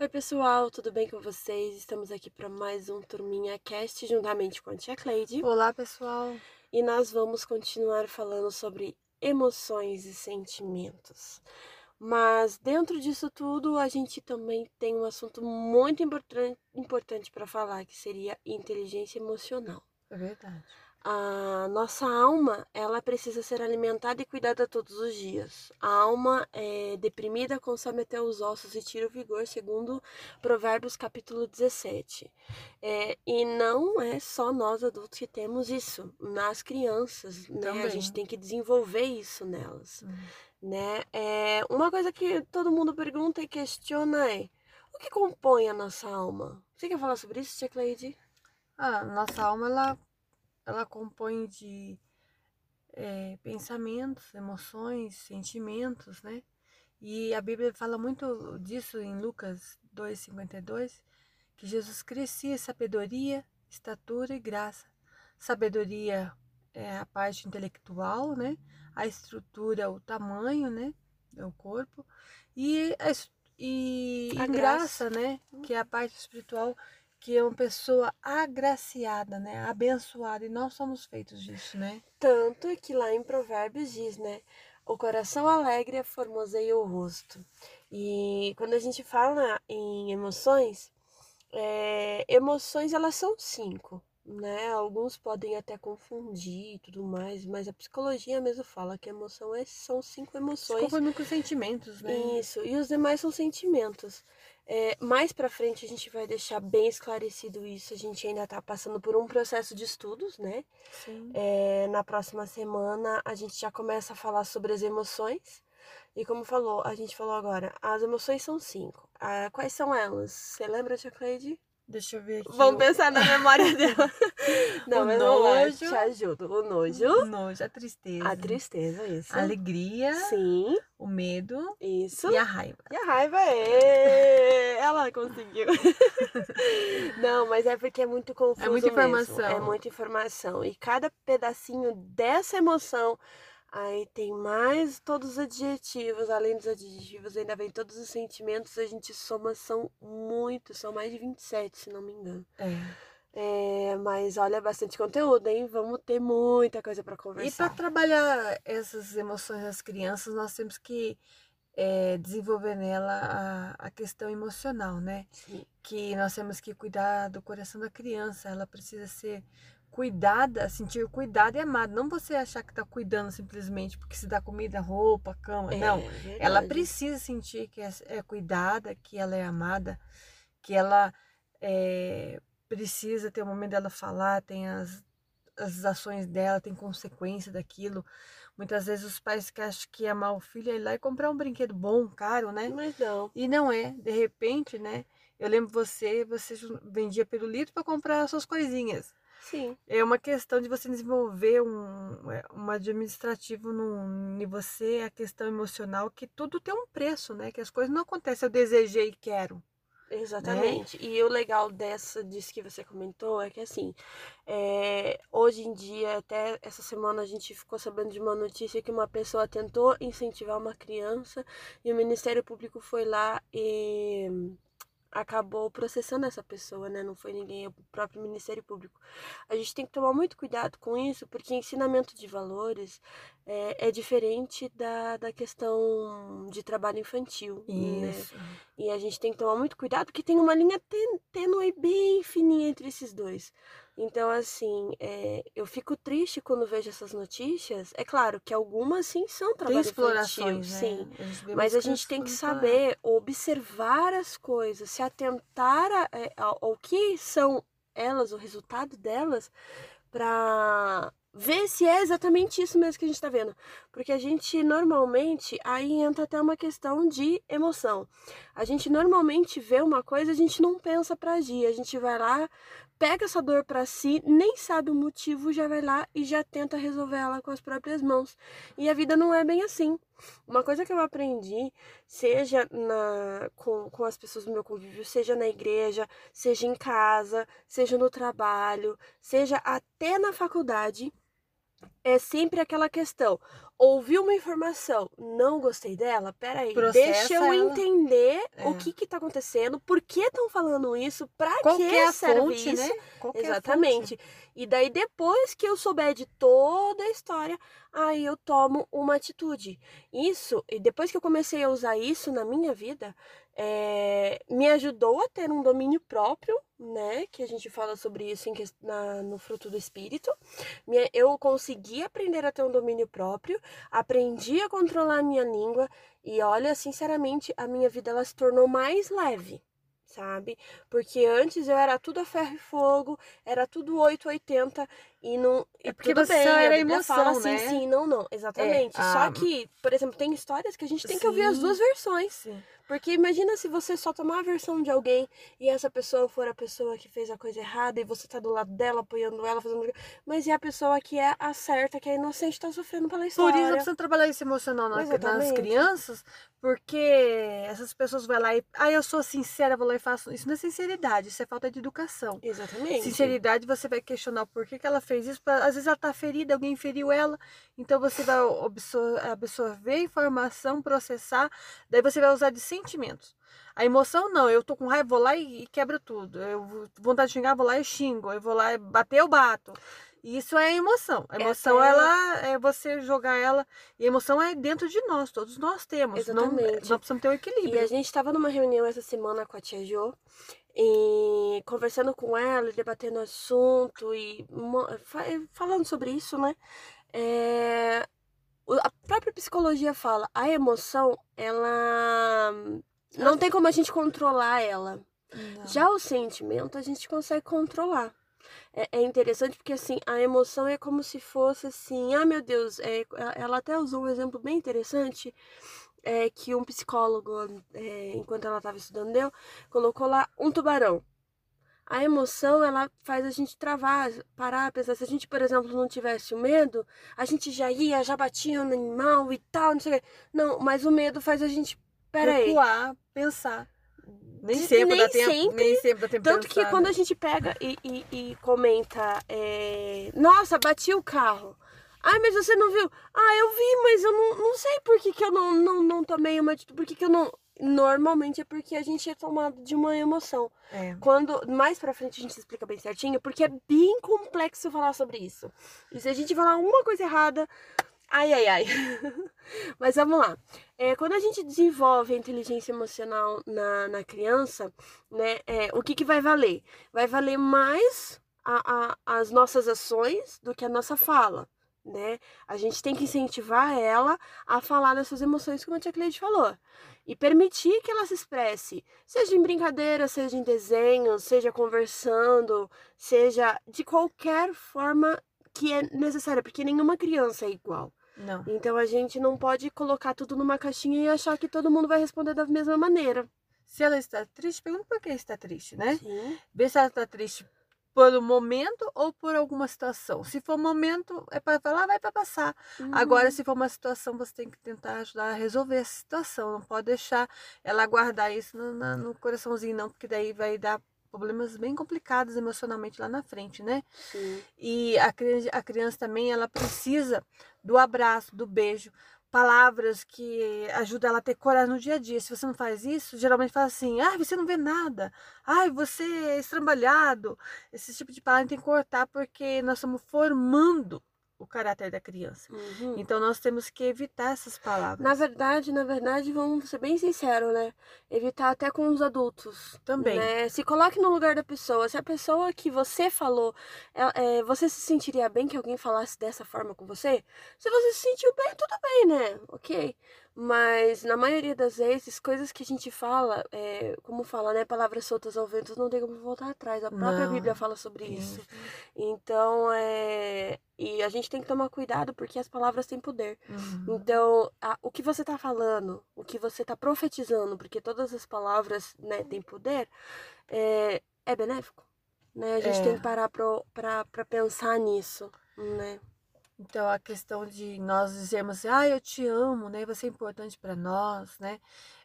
Oi, pessoal, tudo bem com vocês? Estamos aqui para mais um Turminha Cast juntamente com a tia Cleide. Olá, pessoal. E nós vamos continuar falando sobre emoções e sentimentos. Mas dentro disso tudo, a gente também tem um assunto muito importante para falar, que seria inteligência emocional. É verdade a nossa alma ela precisa ser alimentada e cuidada todos os dias. A alma é deprimida, consome até os ossos e tira o vigor, segundo Provérbios capítulo 17. É, e não é só nós adultos que temos isso, nas crianças, né? A gente tem que desenvolver isso nelas. Uhum. Né? É, uma coisa que todo mundo pergunta e questiona é o que compõe a nossa alma? Você quer falar sobre isso, Tia Cleide? Ah, nossa alma ela ela compõe de é, pensamentos, emoções, sentimentos, né? E a Bíblia fala muito disso em Lucas 2,52, que Jesus crescia em sabedoria, estatura e graça. Sabedoria é a parte intelectual, né? A estrutura, o tamanho, né? O corpo. E, a, e, a graça, graça, né? Que é a parte espiritual, que é uma pessoa agraciada, né? Abençoada. E nós somos feitos disso, né? Tanto que lá em Provérbios diz, né? O coração alegre formoseia o rosto. E quando a gente fala em emoções, é, emoções elas são cinco né? Alguns podem até confundir e tudo mais, mas a psicologia mesmo fala que emoção é, são cinco emoções. Com sentimentos, né? Isso, e os demais são sentimentos. É, mais pra frente a gente vai deixar bem esclarecido isso. A gente ainda tá passando por um processo de estudos, né? Sim. É, na próxima semana a gente já começa a falar sobre as emoções. E como falou, a gente falou agora, as emoções são cinco. Ah, quais são elas? Você lembra, Tia Cleide? Deixa eu ver aqui. Vamos o... pensar na memória dela. Não, o mas nojo. Te ajudo. O nojo. O nojo, a tristeza. A tristeza, isso. A alegria. Sim. O medo. Isso. E a raiva. E a raiva é. Ela conseguiu. Não, mas é porque é muito confuso. É muita informação. Mesmo. É muita informação. E cada pedacinho dessa emoção Aí tem mais todos os adjetivos, além dos adjetivos, ainda vem todos os sentimentos, a gente soma, são muitos, são mais de 27, se não me engano. É. É, mas olha, bastante conteúdo, hein? Vamos ter muita coisa para conversar. E para trabalhar essas emoções das crianças, nós temos que é, desenvolver nela a, a questão emocional, né? Sim. Que nós temos que cuidar do coração da criança, ela precisa ser cuidada, sentir cuidado e amada. Não você achar que está cuidando simplesmente porque se dá comida, roupa, cama. É, não. Verdade. Ela precisa sentir que é, é, cuidada, que ela é amada, que ela é, precisa ter o momento dela falar, tem as, as ações dela, tem consequência daquilo. Muitas vezes os pais que acham que amar o filho é ir lá e comprar um brinquedo bom, caro, né? Mas não. E não é. De repente, né? Eu lembro você, você vendia pirulito para comprar as suas coisinhas. Sim. É uma questão de você desenvolver um, é, um administrativo em você, a questão emocional, que tudo tem um preço, né? Que as coisas não acontecem, eu desejei e quero. Exatamente. Né? E o legal dessa, disso que você comentou, é que assim, é, hoje em dia, até essa semana a gente ficou sabendo de uma notícia que uma pessoa tentou incentivar uma criança e o Ministério Público foi lá e acabou processando essa pessoa, né? Não foi ninguém, é o próprio Ministério Público. A gente tem que tomar muito cuidado com isso, porque ensinamento de valores é, é diferente da, da questão de trabalho infantil. Né? Isso. Né? E a gente tem que tomar muito cuidado, porque tem uma linha tênue bem fininha entre esses dois. Então, assim, é, eu fico triste quando vejo essas notícias. É claro que algumas, sim, são trabalho tem explorações, infantil, né? sim. Mas a gente tem que saber observar as coisas, se atentar a, é, ao, ao que são elas, o resultado delas, para ver se é exatamente isso mesmo que a gente está vendo. Porque a gente normalmente, aí entra até uma questão de emoção. A gente normalmente vê uma coisa, a gente não pensa para agir, a gente vai lá, pega essa dor para si, nem sabe o motivo, já vai lá e já tenta resolver ela com as próprias mãos. E a vida não é bem assim. Uma coisa que eu aprendi, seja na, com, com as pessoas do meu convívio, seja na igreja, seja em casa, seja no trabalho, seja até na faculdade, é sempre aquela questão. Ouvi uma informação, não gostei dela, peraí, Processa deixa eu ela. entender É. o que que tá acontecendo, por que estão falando isso, pra Qual que é a serve fonte, isso. né? Que é Exatamente. E daí, depois que eu souber de toda a história, aí eu tomo uma atitude. Isso, e depois que eu comecei a usar isso na minha vida, é, me ajudou a ter um domínio próprio, né? Que a gente fala sobre isso em na- no fruto do espírito. Eu consegui aprender a ter um domínio próprio, aprendi a controlar a minha língua, e olha, sinceramente, a minha vida ela se tornou mais leve. Sabe? Porque antes eu era tudo a ferro e fogo, era tudo 880 e não. É porque tudo você bem, era a emoção, fala assim, né? sim, não, não. Exatamente. ah, Só que, por exemplo, tem histórias que a gente tem que ouvir as Sim. duas versões. Sim. Porque imagina se você só tomar a versão de alguém e essa pessoa for a pessoa que fez a coisa errada e você tá do lado dela, apoiando ela, fazendo. Mas e a pessoa que é a certa, que é inocente, tá sofrendo pela Por história. isso precisa trabalhar esse emocional na- nas Exatamente. crianças, porque essas pessoas vão lá e. Ah, eu sou sincera, vou lá e faço. Isso não é sinceridade, isso é falta de educação. Exatamente. Sinceridade, você vai questionar o porquê que ela fez isso. pra- Às vezes ela tá ferida, alguém feriu ela. Então você vai absor- absorver a informação, processar, daí você vai usar de sentimentos. A emoção não, eu tô com raiva, vou lá e, e quebro tudo. Eu vou- vontade de xingar, vou lá e xingo. Eu vou lá e bater, eu bato. Isso é emoção. A É emoção, até- ela é você jogar ela. E a emoção é dentro de nós, todos nós temos. Não, Exatamente. nós precisamos ter um E equilíbrio. a gente tava numa reunião essa semana com a tia Jo, e conversando com ela, e debatendo assunto e falando sobre isso, né? É, A própria psicologia fala, a emoção, ela não tem como a gente controlar ela. Não. Já o sentimento a gente consegue controlar. É, é interessante porque assim, a emoção é como se fosse assim, ah meu Deus, é, ela até usou um exemplo bem interessante, é, que um psicólogo, é, enquanto ela estava estudando, deu, colocou lá um tubarão. A emoção, ela faz a gente travar, parar, pensar. Se a gente, por exemplo, não tivesse o medo, a gente já ia, já batia no animal e tal, não sei o quê. Não, mas o medo faz a gente, peraí, Recuar, pensar. Nem sempre nem dá tempo. sempre. Nem sempre dá tempo Tanto que pensar, quando né? a gente pega e, e- e comenta, é, nossa, bati o carro. Ai, mas você não viu? Ah, eu vi, mas eu não, não sei por que, que eu não, não, não tomei uma atitude. Por que, que eu não. Normalmente é porque a gente é tomado de uma emoção. É. Quando mais pra frente a gente explica bem certinho, porque é bem complexo falar sobre isso. E se a gente falar uma coisa errada, ai, ai, ai. Mas vamos lá. É, quando a gente desenvolve a inteligência emocional na, na criança, né, é, o que, que vai valer? Vai valer mais a, a- as nossas ações do que a nossa fala. Né? A gente tem que incentivar ela a falar dessas emoções, como a tia Cleide falou e permitir que ela se expresse, seja em brincadeira, seja em desenho, seja conversando, seja de qualquer forma que é necessária, porque nenhuma criança é igual. Não. Então a gente não pode colocar tudo numa caixinha e achar que todo mundo vai responder da mesma maneira. Se ela está triste, pergunta por que está triste, né? Sim. Vê se ela está triste por um momento ou por alguma situação. Se for um momento, é para falar, vai para passar. Agora, se for uma situação, você tem que tentar ajudar a resolver essa situação. Não pode deixar ela guardar isso no, na- no coraçãozinho, não, porque daí vai dar problemas bem complicados emocionalmente lá na frente, né? Sim. E a criança, a criança também, ela precisa do abraço, do beijo, palavras que ajudam ela a ter coragem no dia a dia. Se você não faz isso, geralmente fala assim, ah, você não vê nada, ai, você é estrambalhado. Esse tipo de palavra tem que cortar porque nós estamos formando o caráter da criança. Uhum. Então nós temos que evitar essas palavras. Na verdade, na verdade, vamos ser bem sinceros, né? Evitar até com os adultos. Também. né? Se coloque no lugar da pessoa. Se a pessoa que você falou, ela- é, você se sentiria bem que alguém falasse dessa forma com você? Se você se sentiu bem, tudo bem, né? Ok. Mas na maioria das vezes, coisas que a gente fala, é, como fala, né? Palavras soltas ao vento não tem como voltar atrás. A própria Não. Bíblia fala sobre isso. Então, é. E a gente tem que tomar cuidado porque as palavras têm poder. Uhum. Então, a- o que você está falando, o que você está profetizando, porque todas as palavras né, têm poder, é, é benéfico. Né? A gente É. tem que parar para pensar nisso. Né? Então a questão de nós dizermos, ah, eu te amo, né? Você é importante para nós, né?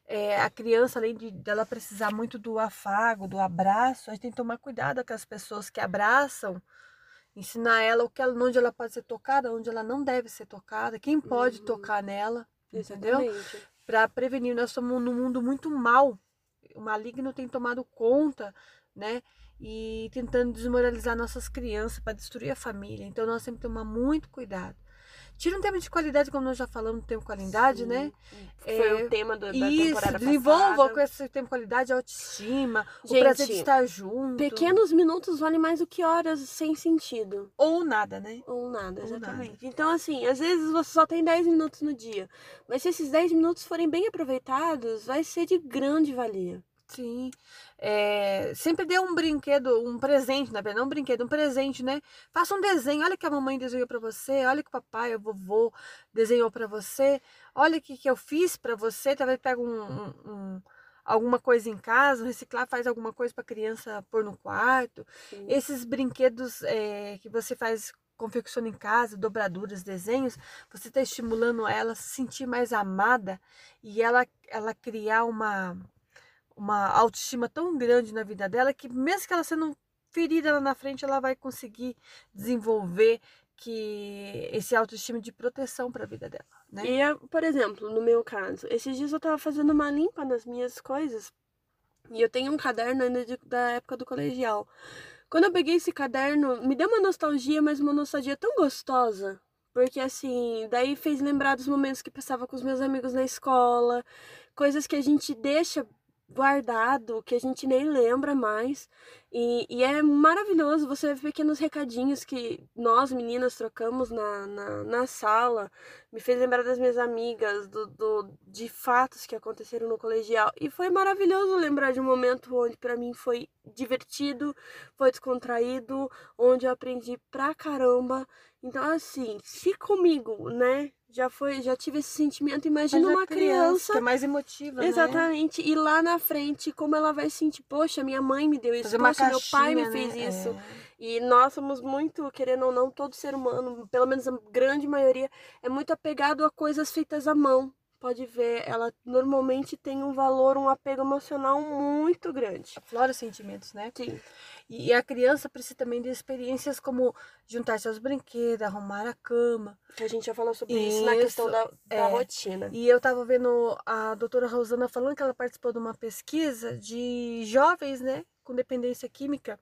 É, a criança, além de dela precisar muito do afago, do abraço, a gente tem que tomar cuidado com as pessoas que abraçam ensinar ela o que ela, onde ela pode ser tocada, onde ela não deve ser tocada, quem pode Uhum. tocar nela, entendeu? Exatamente. Para prevenir. Nós estamos num mundo muito mal. O maligno tem tomado conta, né? E tentando desmoralizar nossas crianças para destruir a família. Então nós temos que tomar muito cuidado. Tira um tema de qualidade, como nós já falamos no tempo de qualidade, Sim. né? Foi É, o tema do, da Isso, temporada desenvolva com esse tempo de qualidade a autoestima, o Gente, prazer de estar junto. Pequenos minutos valem mais do que horas sem sentido. Ou nada, né? Ou nada, Ou exatamente. Então, assim, às vezes você só tem 10 minutos no dia. Mas se esses 10 minutos forem bem aproveitados, vai ser de grande valia. Sim. É, sempre dê um brinquedo, um presente, na verdade, não um brinquedo, um presente, né? Faça um desenho. Olha que a mamãe desenhou pra você, olha que o papai, o vovô desenhou pra você. Olha o que, que eu fiz pra você. Talvez pega um, um- um- alguma coisa em casa, reciclar, faz alguma coisa pra criança pôr no quarto. Sim. Esses brinquedos é, que você faz, confecciona em casa, dobraduras, desenhos, você está estimulando ela a se sentir mais amada e ela, ela criar uma, uma autoestima tão grande na vida dela que mesmo que ela sendo ferida lá na frente, ela vai conseguir desenvolver que esse autoestima de proteção para a vida dela, né? E, por exemplo, no meu caso, esses dias eu tava fazendo uma limpa nas minhas coisas. E eu tenho um caderno ainda de- da época do colegial. Quando eu peguei esse caderno, me deu uma nostalgia, mas uma nostalgia tão gostosa. Porque assim, daí fez lembrar dos momentos que passava com os meus amigos na escola, coisas que a gente deixa guardado, que a gente nem lembra mais. E, e é maravilhoso você ver pequenos recadinhos que nós, meninas, trocamos na, na, na sala. Me fez lembrar das minhas amigas, do, do, de fatos que aconteceram no colegial. E foi maravilhoso lembrar de um momento onde para mim foi divertido, foi descontraído, onde eu aprendi pra caramba. Então, assim, se comigo, né, já foi, já tive esse sentimento, imagina a uma criança que é mais emotiva, né? Exatamente. E lá na frente, como ela vai sentir, poxa, minha mãe me deu isso, Fazer poxa, meu pai me fez né? isso. É. E nós somos muito, querendo ou não, todo ser humano, pelo menos a grande maioria, é muito apegado a coisas feitas à mão. Pode ver, ela normalmente tem um valor, um apego emocional muito grande. Aflora os sentimentos, né? Sim. E a criança precisa também de experiências como juntar-se aos brinquedos, arrumar a cama. A gente já falou sobre isso, na Isso, questão da, da é. rotina. E eu tava vendo a doutora Rosana falando que ela participou de uma pesquisa de jovens, né, com dependência química.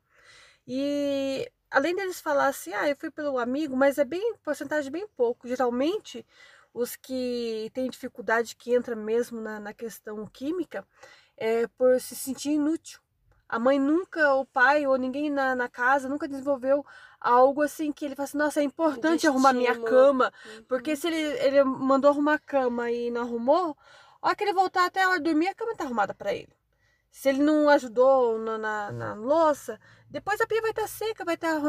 E além deles falar assim, ah, eu fui pelo amigo, mas é bem, porcentagem bem pouco. Geralmente, os que têm dificuldade, que entra mesmo na, na questão química, é por se sentir inútil. A mãe nunca, o pai ou ninguém na, na casa nunca desenvolveu algo assim que ele fala assim, nossa, é importante arrumar minha cama, Uhum. porque se ele, ele mandou arrumar a cama e não arrumou, a hora que ele voltar até a hora de dormir, a cama tá arrumada para ele. Se ele não ajudou na, na, na louça, depois a pia vai estar seca, vai estar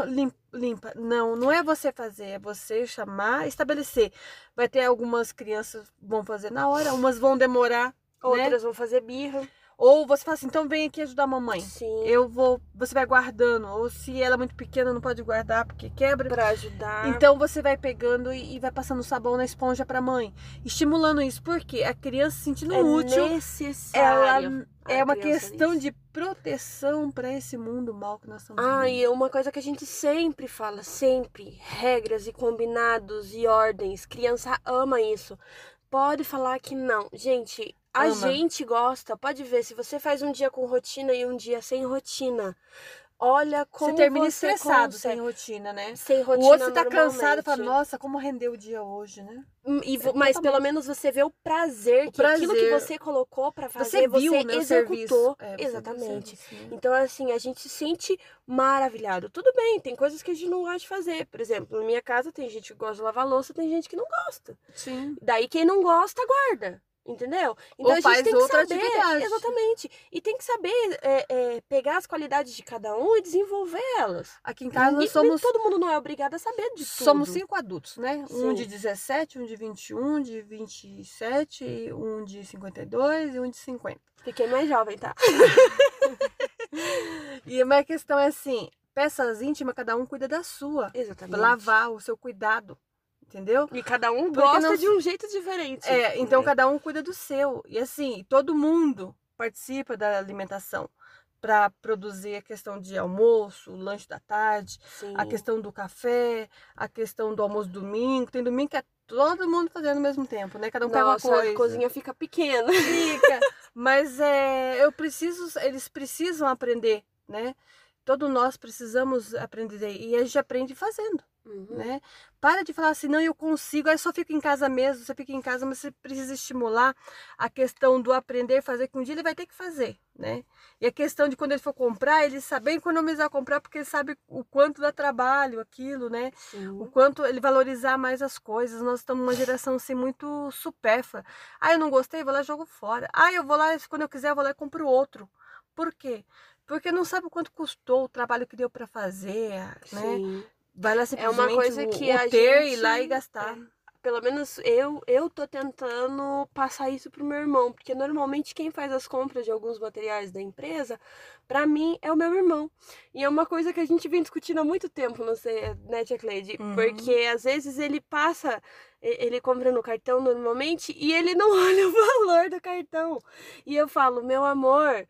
limpa. Não, não é você fazer, é você chamar, estabelecer. Vai ter algumas crianças vão fazer na hora, umas vão demorar, né? Outras vão fazer birra. Ou você fala assim, então vem aqui ajudar a mamãe. Sim. Eu vou, você vai guardando. Ou se ela é muito pequena, não pode guardar porque quebra. Pra ajudar. Então você vai pegando e, e vai passando sabão na esponja pra mãe. Estimulando isso, porque a criança se sentindo é útil, necessário. ela é uma questão nisso. de proteção pra esse mundo mal que nós estamos Ah, vivendo. e uma coisa que a gente sempre fala, sempre, regras e combinados e ordens. Criança ama isso. Pode falar que não. Gente, a Ama. gente gosta. Pode ver, se você faz um dia com rotina e um dia sem rotina, olha como Você termina você estressado consegue- sem rotina, né? sem O rotina outro você tá cansado e fala, nossa, como rendeu o dia hoje, né? Hum, e É mas pelo menos você vê o prazer O que aquilo que prazer. você colocou pra fazer, Você viu, você né, o executou. É, você o Exatamente. serviço, né? Então, assim, a gente se sente maravilhado. Tudo bem, tem coisas que a gente não gosta de fazer. Por exemplo, na minha casa tem gente que gosta de lavar louça, tem gente que não gosta. Sim. Daí quem não gosta, guarda. Entendeu? Então Ou a gente tem que saber. Exatamente. E tem que saber é, é, pegar as qualidades de cada um e desenvolver elas. Aqui em casa somos todo mundo não é obrigado a saber de tudo. Somos cinco adultos, né? Um Sim. de 17, um de 21, um de 27, um de 52 e um de 50. Fiquei mais jovem, tá? E a minha questão é assim: peças íntimas, cada um cuida da sua. Exatamente. Lavar o seu cuidado. Entendeu? E cada um Porque gosta não- de um jeito diferente. É, então né? cada um cuida do seu. E assim, todo mundo participa da alimentação. para produzir a questão de almoço, o lanche da tarde, Sim. a questão do café, a questão do almoço domingo. Tem domingo que é todo mundo fazendo ao mesmo tempo, né? Cada um pega uma Nossa, coisa. a cozinha fica pequena. Fica. Mas é, eu preciso, eles precisam aprender, né? Todos nós precisamos aprender e a gente aprende fazendo, Uhum. né? Para de falar assim, não, eu consigo, aí só fica em casa mesmo, você fica em casa, mas você precisa estimular a questão do aprender, fazer, que um dia ele vai ter que fazer, né? E a questão de quando ele for comprar, ele saber economizar comprar, porque ele sabe o quanto dá trabalho aquilo, né? o Sim. quanto ele valorizar mais as coisas. Nós estamos numa geração assim muito supérflua. Ah, eu não gostei, vou lá e jogo fora. Ah, eu vou lá, quando eu quiser, eu vou lá e compro outro. Por quê? Porque não sabe o quanto custou o trabalho que deu para fazer, né? Sim. Vai lá É simplesmente uma coisa o- que o a ter gente... ir lá e gastar. é, pelo menos eu, eu tô tentando passar isso pro meu irmão, porque normalmente quem faz as compras de alguns materiais da empresa, pra mim, é o meu irmão. E é uma coisa que a gente vem discutindo há muito tempo, não sei, né, Tia Cleide? Uhum. Porque às vezes ele passa, ele compra no cartão normalmente e ele não olha o valor do cartão. E eu falo, meu amor,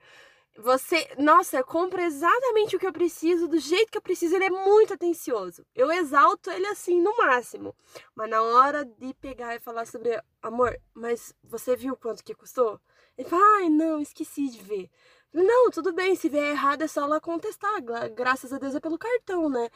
você, nossa, compra exatamente o que eu preciso, do jeito que eu preciso. Ele é muito atencioso. Eu exalto ele assim, no máximo. Mas na hora de pegar e falar sobre, amor, mas você viu quanto que custou? Ele fala, ai, não, esqueci de ver. Não, tudo bem, se vier errado é só lá contestar. gra- Graças a Deus é pelo cartão, né?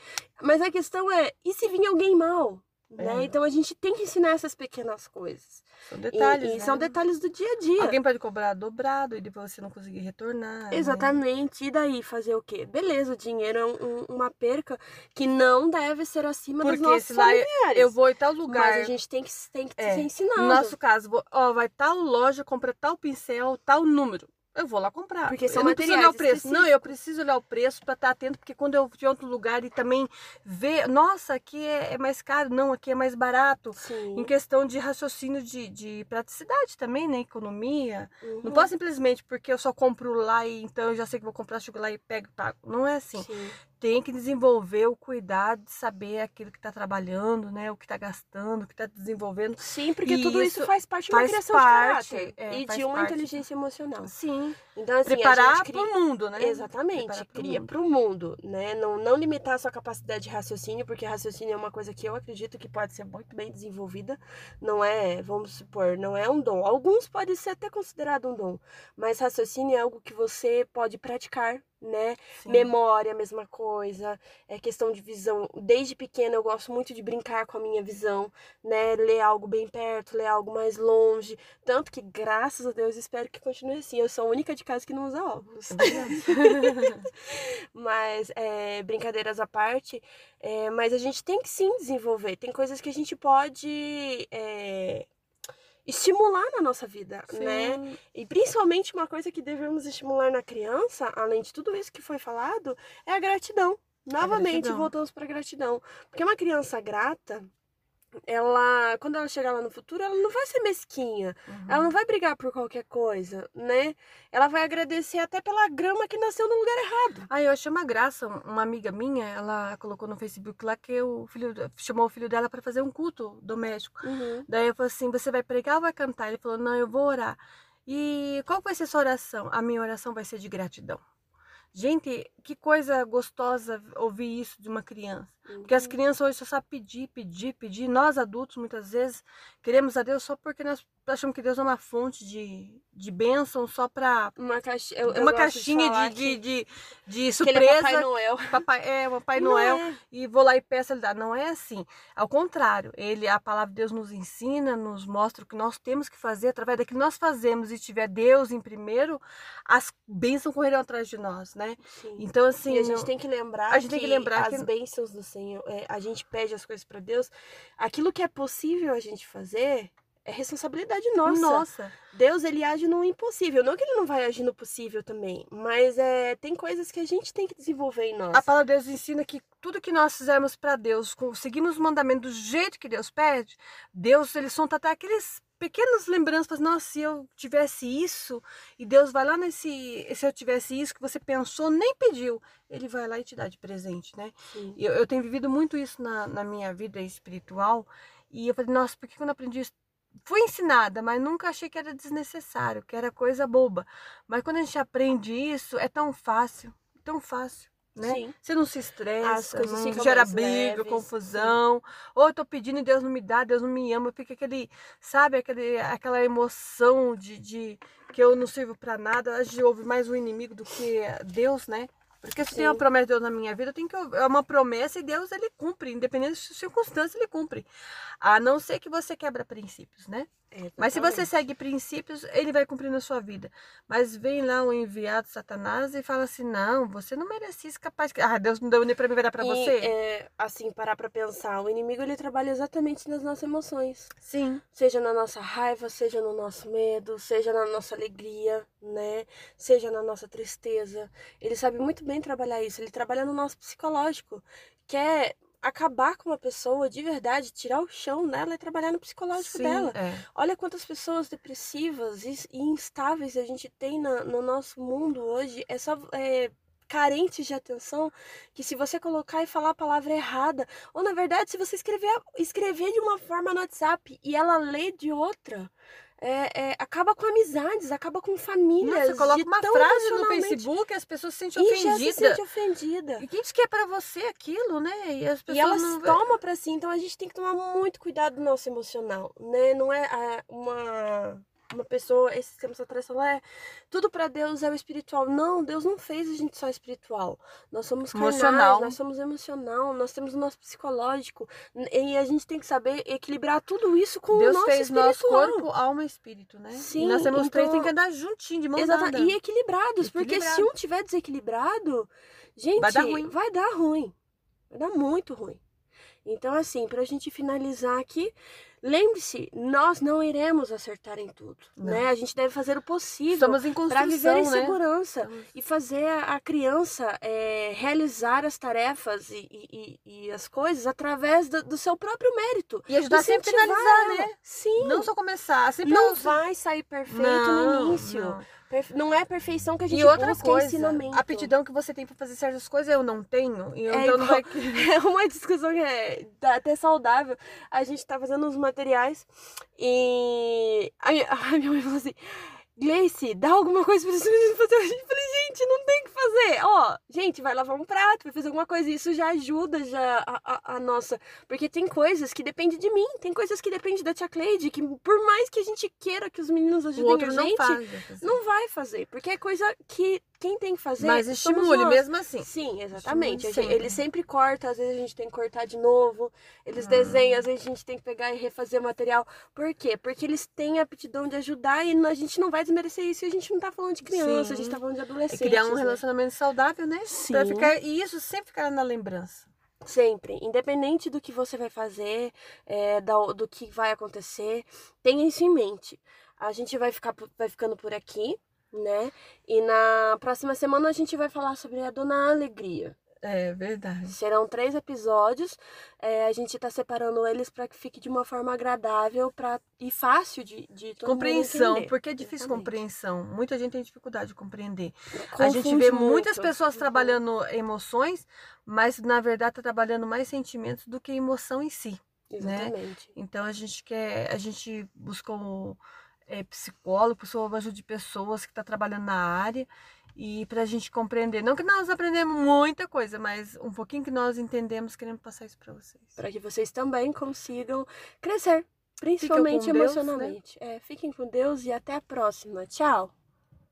Mas a questão é, e se vir alguém mal? Né? É. Então a gente tem que ensinar essas pequenas coisas. São E- detalhes, e né? são detalhes do dia a dia. Alguém pode cobrar dobrado e depois você não conseguir retornar. né? Exatamente. E daí fazer o quê? Beleza, o dinheiro é um- um- uma perca que não deve ser acima dos Porque nossos lá eu- familiares. Eu vou em tal lugar. Mas a gente tem que, tem que É, ser ensinado. No nosso caso, vou- ó, vai tal loja, compra tal pincel, tal número. Eu vou lá comprar. Porque são eu não preciso olhar o materiais preço. Não, eu preciso olhar o preço para estar atento, porque quando eu de outro lugar e também ver, nossa, aqui é, é mais caro, não, aqui é mais barato. Sim. Em questão de raciocínio de, de praticidade também, né? Economia. Uhum. Não posso simplesmente porque eu só compro lá e então eu já sei que vou comprar, chego lá e pego e pago. Não é assim. Sim. Tem que desenvolver o cuidado de saber aquilo que está trabalhando, né? O que está gastando, o que está desenvolvendo. Sim, porque E tudo isso isso faz parte de uma criação parte, de caráter é, e de uma parte. inteligência emocional. Sim. Então, assim, Preparar para o mundo, né? Exatamente, Preparar pro cria para o mundo, né? Não, não limitar a sua capacidade de raciocínio, porque raciocínio é uma coisa que eu acredito que pode ser muito bem desenvolvida. Não é, vamos supor, não é um dom. Alguns podem ser até considerado um dom, mas raciocínio é algo que você pode praticar, né? Sim. Memória, a mesma coisa. É questão de visão. Desde pequena eu gosto muito de brincar com a minha visão, né? Ler algo bem perto, ler algo mais longe. Tanto que, graças a Deus, espero que continue assim. Eu sou a única de casa que não usa óculos. Mas, é, brincadeiras à parte, é, mas a gente tem que sim desenvolver. Tem coisas que a gente pode é, estimular na nossa vida, né? Sim. E principalmente uma coisa que devemos estimular na criança, além de tudo isso que foi falado, é a gratidão. Novamente, gratidão. voltamos para gratidão. Porque uma criança grata, ela, quando ela chegar lá no futuro, ela não vai ser mesquinha. Uhum. Ela não vai brigar por qualquer coisa, né? Ela vai agradecer até pela grama que nasceu no lugar errado. Ah, eu achei uma graça. Uma amiga minha, ela colocou no Facebook lá que o filho chamou o filho dela para fazer um culto doméstico. Daí eu falei assim: você vai pregar ou vai cantar? Ele falou: não, eu vou orar. E qual vai ser sua oração? A minha oração vai ser de gratidão. Gente, que coisa gostosa ouvir isso de uma criança. Porque as crianças hoje só sabem pedir, pedir, pedir. Nós adultos, muitas vezes, queremos a Deus só porque nós achamos que Deus é uma fonte de, de bênção, só para Uma, caixa, eu, eu uma gosto caixinha de, de, de, de que ele é surpresa. Papai Noel. Papai, é, Papai Não Noel é. e vou lá e peço ele dá. Não é assim. Ao contrário, ele, a palavra de Deus nos ensina, nos mostra o que nós temos que fazer através daquilo que nós fazemos e tiver Deus em primeiro, as bênçãos correrão atrás de nós, né? Sim. Então assim, e a gente não- tem que lembrar a gente tem que lembrar as que- bênçãos do Senhor, é, a gente pede as coisas para Deus, aquilo que é possível a gente fazer é responsabilidade nossa. nossa, Deus ele age no impossível, não que ele não vai agir no possível também, mas é tem coisas que a gente tem que desenvolver em nós. a palavra de Deus ensina que tudo que nós fizermos para Deus, com- seguimos os mandamentos do jeito que Deus pede, Deus ele solta até aqueles pequenas lembranças, nossa, se eu tivesse isso, e Deus vai lá nesse, se eu tivesse isso que você pensou, nem pediu, ele vai lá e te dá de presente, né? Sim. Eu, eu tenho vivido muito isso na, na minha vida espiritual. E eu falei, nossa, por que que eu não aprendi isso fui ensinada, mas nunca achei que era desnecessário, que era coisa boba. Mas quando a gente aprende isso, é tão fácil, tão fácil. Né? Sim. Você não se estressa, não gera briga, leves, confusão. Sim. Ou eu tô pedindo e Deus não me dá, Deus não me ama. Fica aquele, sabe, aquele, aquela emoção de, de que eu não sirvo para nada. A gente ouve mais o inimigo do que Deus, né? Porque se Sim. tem uma promessa de Deus na minha vida, eu tenho que é uma promessa e Deus ele cumpre, independente das circunstâncias, ele cumpre. A não ser que você quebra princípios, né? É, Mas se você segue princípios, ele vai cumprir na sua vida. Mas vem lá um enviado Satanás e fala assim: não, você não merecia isso, capaz que. Ah, Deus não deu nem pra mim, vai dar pra e, você. É, assim, parar pra pensar: o inimigo ele trabalha exatamente nas nossas emoções. Sim. Seja na nossa raiva, seja no nosso medo, seja na nossa alegria, né? Seja na nossa tristeza. Ele sabe muito bem trabalhar isso. Ele trabalha no nosso psicológico. Que é acabar com uma pessoa de verdade, tirar o chão dela e trabalhar no psicológico Sim, dela. É. Olha quantas pessoas depressivas e, instáveis a gente tem na, no nosso mundo hoje. É só. É, carentes de atenção, que se você colocar e falar a palavra errada, ou na verdade, se você escrever, escrever de uma forma no WhatsApp e ela lê de outra, é, é, acaba com amizades, acaba com famílias. Você coloca uma frase no Facebook e as pessoas se sentem ofendidas. E se sente ofendida. E quem diz que é pra você aquilo, né? E, as pessoas e elas não... tomam pra si, então a gente tem que tomar muito cuidado do nosso emocional, né? Não é, é uma uma pessoa, esses tempos atrás, falou: é, tudo para Deus é o espiritual. Não, Deus não fez a gente só espiritual. Nós somos carnais, emocional. nós somos emocional, nós temos o nosso psicológico. E a gente tem que saber equilibrar tudo isso com Deus o nosso espiritual. Fez nosso corpo, alma e espírito, né? Sim. E nós temos então, três, tem que andar juntinho, de mão dada. E equilibrados, porque se um tiver desequilibrado, gente, vai dar ruim. Vai dar ruim. Vai dar muito ruim. Então, assim, pra gente finalizar aqui, Lembre-se, nós não iremos acertar em tudo, não. né? A gente deve fazer o possível para viver em né? segurança Estamos... e fazer a criança é, realizar as tarefas e, e, e, as coisas através do, do, seu próprio mérito. E ajudar sempre a finalizar, né? Sim. Não só começar. Sempre não vai sair perfeito não, no início. Não. Não é perfeição que a gente e outra busca coisa, ensinamento. A aptidão que você tem para fazer certas coisas eu não tenho. E é, então não vai... é uma discussão que é até saudável. A gente tá fazendo uns materiais e a minha, a minha mãe falou assim: Gleice, dá alguma coisa pra esse menino fazer. Eu falei, gente, não tem o que fazer. Ó, gente, vai lavar um prato, vai fazer alguma coisa. Isso já ajuda já a, a, a, nossa. Porque tem coisas que dependem de mim, tem coisas que dependem da tia Cleide, que por mais que a gente queira que os meninos ajudem a gente, não, faz, não vai fazer. Porque é coisa que quem tem que fazer. Mas estimule mesmo assim. Sim, exatamente. Estimule ele sempre corta, às vezes a gente tem que cortar de novo. Eles ah. desenham, às vezes a gente tem que pegar e refazer o material. Por quê? Porque eles têm a aptidão de ajudar e a gente não vai desmerecer isso. E a gente não tá falando de criança, Sim. a gente tá falando de adolescente. É criar um né? relacionamento saudável, né? Sim. Pra ficar, e isso sempre ficar na lembrança. Sempre, independente do que você vai fazer, é, do, do que vai acontecer, tenha isso em mente. A gente vai, ficar, vai ficando por aqui né? E na próxima semana a gente vai falar sobre a Dona Alegria. É verdade. Serão três episódios. É, a gente está separando eles para que fique de uma forma agradável pra, e fácil de, de todo Compreensão, porque é difícil Exatamente. compreensão. Muita gente tem dificuldade de compreender. Confunde a gente vê muitas pessoas uhum. trabalhando emoções, mas na verdade está trabalhando mais sentimentos do que emoção em si. Né? Exatamente. Né? Então a gente quer, a gente buscou é, psicólogo, pessoa ajuda de pessoas que estão tá trabalhando na área e para a gente compreender. Não que nós aprendemos muita coisa, mas um pouquinho que nós entendemos, queremos passar isso para vocês. Para que vocês também consigam crescer, principalmente emocionalmente. Deus, né? é, fiquem com Deus e até a próxima. Tchau!